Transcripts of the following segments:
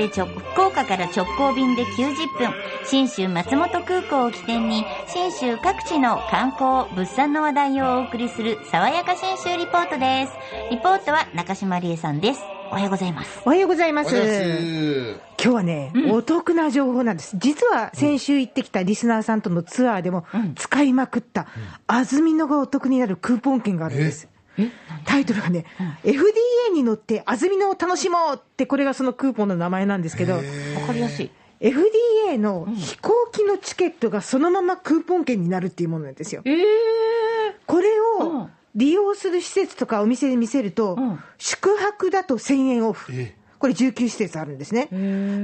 岡で直、福岡から直行便で90分、新州松本空港を起点に、新州各地の観光、物産の話題をお送りする、爽やか新州リポートです。リポートは中島理恵さんです。おはようございます。おはようございます。今日はね、お得な情報なんです。実は先週行ってきたリスナーさんとのツアーでも使いまくった、安曇野がお得になるクーポン券があるんです。タイトルがね、FDA に乗って安曇野を楽しもうって、これがそのクーポンの名前なんですけど、わかりやすい。FDA の飛行機のチケットがそのままクーポン券になるっていうものなんですよ。ええこれをうん利用する施設とかお店で見せると、ん宿泊だと1000円オフえ。これ19施設あるんですね。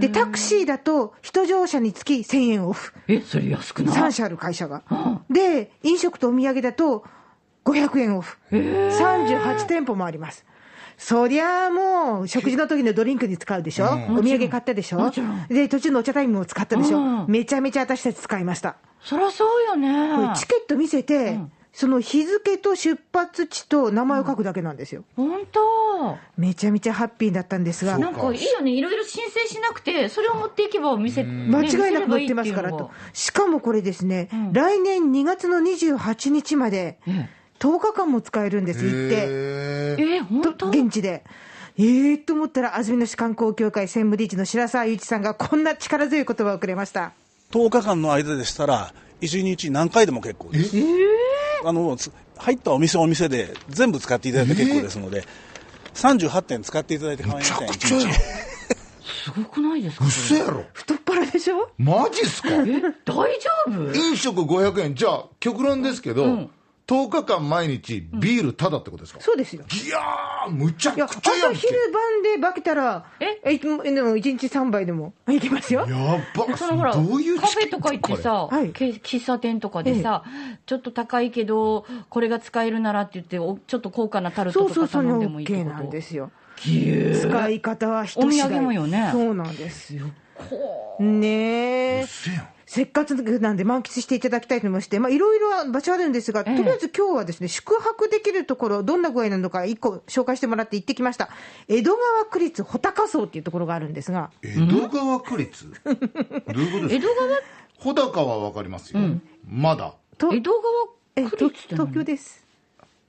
で、タクシーだと一乗車につき1000円オフ。え、それ安くない？3社ある会社が。で、飲食とお土産だと500円オフ。38店舗もあります。そりゃあもう、食事の時のドリンクに使うでしょ、お土産買ったでしょ？で、途中のお茶タイムも使ったでしょ、うん。めちゃめちゃ私たち使いました。そりゃそうよね。チケット見せて、その日付と出発地と名前を書くだけなんですよ。本当。めちゃめちゃハッピーだったんですが、なんかいいよね。いろいろ申請しなくて、それを持っていけばお店、間違いなく載ってますからと。しかもこれですね、来年2月の28日まで、10日間も使えるんです、行って。へえ、本と当現地で。えーと思ったら、安曇野市観光協会専務理事の白沢祐一さんがこんな力強い言葉をくれました。10日間の間でしたら、1日何回でも結構です。あのつ入ったお店お店で全部使っていただいて結構ですので、38点使っていただいて構いません、めちゃくちゃや1日。すごくないですか？嘘やろ。太っ腹でしょ？マジっすか？え、大丈夫？飲食500円。じゃあ極論ですけど、10日間毎日ビールタダってことですか、そうですよ。いやーむちゃくちゃやんけ。朝昼晩で化けたら、え？え、でも1日3杯でもいけますよ。やばそのほら、どういうカフェとか行ってさ、はい。け喫茶店とかでさ、ちょっと高いけど、これが使えるならって言って、おちょっと高価なタルトとかそうそう、それ頼んでもいいって OK こと？なんですよ。ぎゅー。使い方は人次第お土産もよね。そうなんです。こねえ。せっかくなんで満喫していただきたいと思いまして、まあ、いろいろ場所あるんですが、とりあえず今日はですね、宿泊できるところ、どんな具合なのか、一個紹介してもらって行ってきました。江戸川区立穂高荘っていうところがあるんですが、江戸川区立？どういうことですか？江戸川？穂高はわかりますよ、まだ？と江戸え川区立って何？東京です。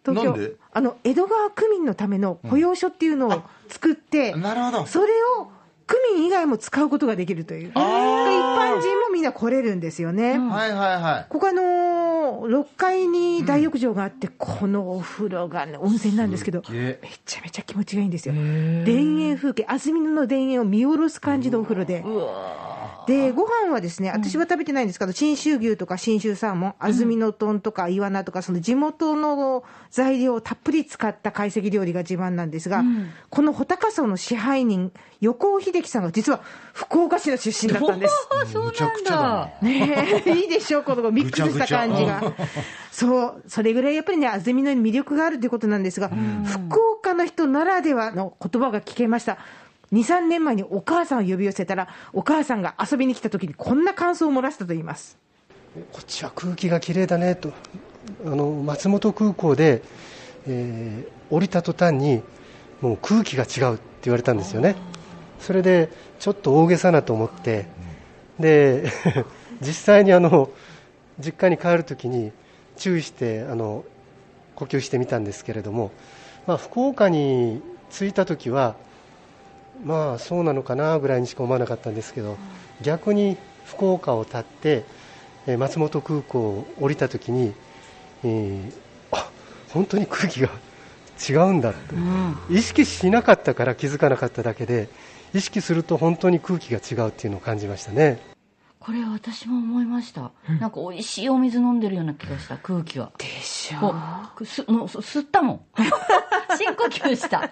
東京。なんで？あの江戸川区民のための保養所っていうのを作って、なるほど。それを区民以外も使うことができるという、一般人もみんな来れるんですよね。はいはいはいここあのー、6階に大浴場があって、このお風呂がね、温泉なんですけど、めちゃめちゃ気持ちがいいんですよ。田園風景、安曇野の田園を見下ろす感じのお風呂で。うわで、ご飯はですね、私は食べてないんですけど、信州牛とか信州サーモン、安曇野豚とかイワナとか、その地元の材料をたっぷり使った懐石料理が自慢なんですが、この穂高荘の支配人、横尾秀樹さんが実は福岡市の出身だったんです。あそうむちゃくちゃだな。ねえ、いいでしょ、このミックスした感じが。そう、それぐらいやっぱりね、安曇野に魅力があるということなんですが、福岡の人ならではの言葉が聞けました。2、3年前にお母さんを呼び寄せたら、お母さんが遊びに来た時にこんな感想を漏らしたと言います。こっちは空気がきれいだねとあの松本空港で、えー降りた途端にもう空気が違うって言われたんですよねそれでちょっと大げさなと思ってで 実際にあの実家に帰るときに注意してあの呼吸してみたんですけれども、まあ、福岡に着いたときはまあそうなのかなぐらいにしか思わなかったんですけど逆に福岡を立ってえー松本空港を降りたときに、えーあ本当に空気が違うんだって、意識しなかったから気づかなかっただけで意識すると本当に空気が違うっていうのを感じましたね。これ私も思いました、なんか美味しいお水飲んでるような気がした空気は。でしこうすもう吸ったもん。深呼吸した、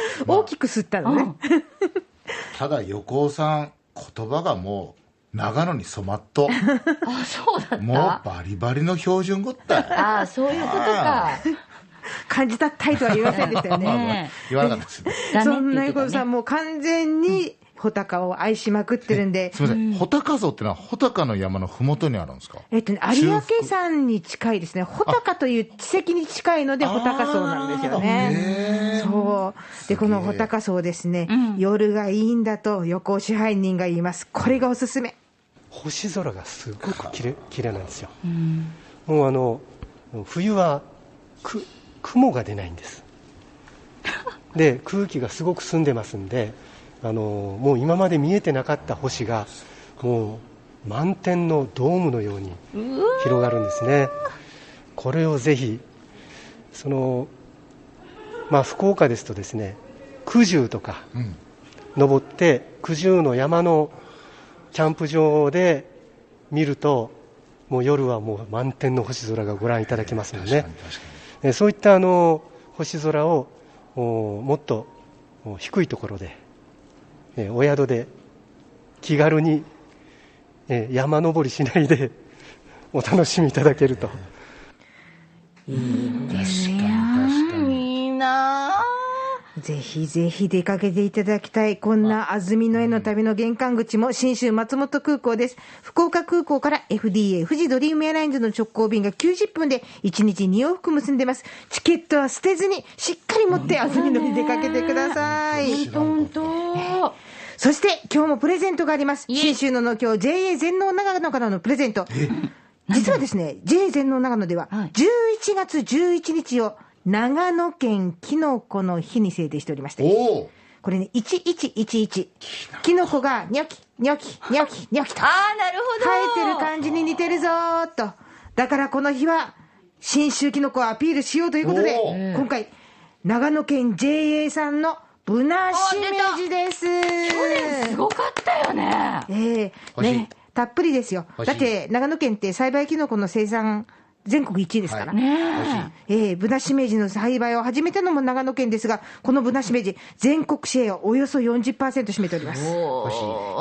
大きく吸ったのね。うん、ただ横尾さん言葉がもう長野に染まっと。あそうだった？もうバリバリの標準語ったよああそういうことか。感じたったいとは言いませんでしたよね。ね言わなかったですね。えそんな横尾さん、ももう完全に穂高を愛しまくってるんで、すみません。穂高荘ってのは穂高の山のふもとにあるんですか？えっとね、有明山に近いですね、穂高という地石に近いので、穂高荘なんですよね。そよ。で、この穂高荘ですね、うん。夜がいいんだと横尾支配人が言います。これがおすすめ。星空がすごくきれ綺麗なんですよ、もうあの冬はく雲が出ないんです。で空気がすごく澄んでますんであのもう今まで見えてなかった星がもう満天のドームのように広がるんですね。これをぜひそのまあ福岡ですとですね九十とかうん。登って九十の山のキャンプ場で見るともう夜はもう満天の星空がご覧いただけますのでねそういったあの星空をおもっとお低いところでえお宿で気軽にえ山登りしないで お楽しみいただけるとに確かに確かにいいなぜひぜひ出かけていただきたい。こんな安曇野への旅の玄関口も新州松本空港です。福岡空港から FDA 富士ドリームエアラインズの直行便が90分で1日2往復結んでます。チケットは捨てずにしっかり持って安曇野に出かけてください。ぁ。本当。そして今日もプレゼントがあります。いえ新州の農協 JA 全農長野からのプレゼント。実はですね、JA 全農長野でははい11月11日を長野県きのこの日に制定しておりまして。これね、1111。キノコがニョキ、ニョキ、ニョキ、ニョキとああ、なるほど。生えてる感じに似てるぞーっと。だからこの日は、新州キノコをアピールしようということでお、今回、長野県 JA さんのブナシメジです。去年すごかったよね。ええ欲しいね、たっぷりですよ。だって、長野県って栽培キノコの生産、全国1位ですから。ねええブナシメジの栽培を始めたのも長野県ですが、このブナシメジ、全国シェアをおよそ40%占めております。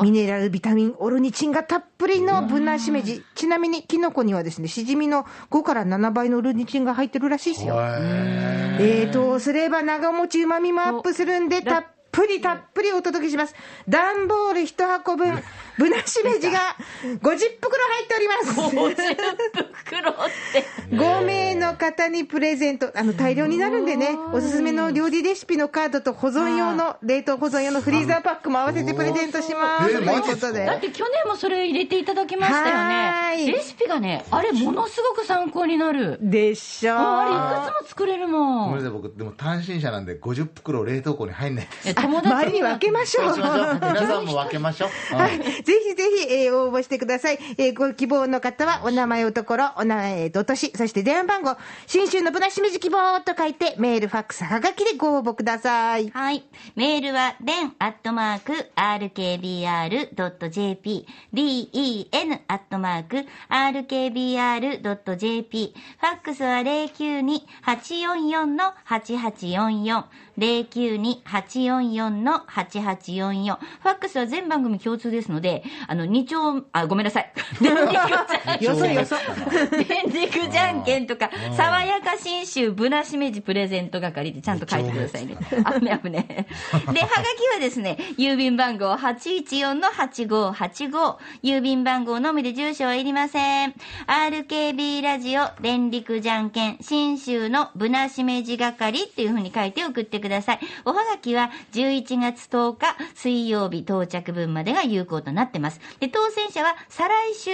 ミネラル、ビタミン、オルニチンがたっぷりのブナシメジ。ちなみに、キノコにはですね、シジミの5から7倍のオルニチンが入ってるらしいですよ。冷凍すれば長持ち旨味もアップするんで、たっぷりたっぷりお届けします。段ボール1箱分、ブナシメジが50袋入っております。50袋って。5名の方にプレゼント、あの大量になるんでね、おすすめの料理レシピのカードと保存用の、冷凍保存用のフリーザーパックも合わせてプレゼントします。えーというマジっすかことでだって去年もそれ入れていただきましたよはーいね。レシピがね、あれものすごく参考になる。でしょう。あれいくつも作れるもん。ごめんなさい僕でも単身者なんで50袋冷凍庫に入んないで周りに分けましょう。皆さんも分けましょう、う んはい。ぜひぜひ、えー応募してください。えーご希望の方は、お名前おところ、お名前と年、そして電話番号、新春のブナシメジ希望と書いて、メール、ファックス、はがきでご応募ください。はい。メールは、den アットマーク rkbr.jp、den アットマーク rkbr.jp、ファックスは092-844-8844、092-844-8844、ファックスは全番組共通ですので、あの、二丁、あ、ごめんなさい。電力じゃんよそよそ。電軸じゃんけんとか、爽やか新州ブナシメジプレゼント係でちゃんと書いてくださいね。あめあめね。で、はがきはですね、郵便番号814-8585、郵便番号のみで住所はいりません。RKB ラジオ電力じゃんけん新州のブナシメジ係っていう風に書いて送ってください。おはがきは11月10日水曜日到着分までが有効となってます。で、当選者は再来週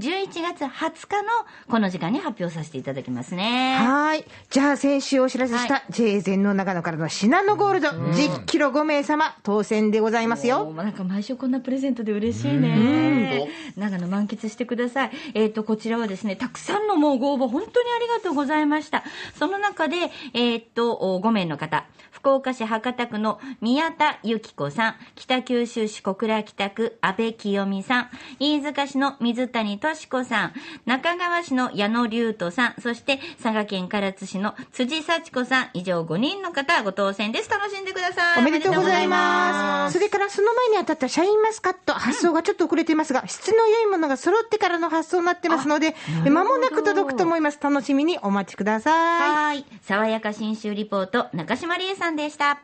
11月20日のこの時間に発表させていただきますね。はい。じゃあ、先週お知らせしはた、JA 全農長野からのシナノゴールド、10キロ5名様、当選でございますよ。もうなんか毎週こんなプレゼントで嬉しいね。長野満喫してください。えっ、と、こちらはですね、たくさんのもうご応募、本当にありがとうございました。その中で、えっ、と、お5名の方、福岡市博多区の宮田由紀子さん、北九州市小倉北区安倍清美さん、飯塚市の水谷敏子さん、中川市の矢野龍斗さん、そして佐賀県唐津市の辻幸子さん、以上5人の方ご当選です。楽しんでください。おめでとうございます。それからその前に当たったシャインマスカット、発送がちょっと遅れていますが、質の良いものが揃ってからの発送になってますので、間もなく届くと思います。楽しみにお待ちください。はい。爽やか新州リポート、中島理恵さんでした。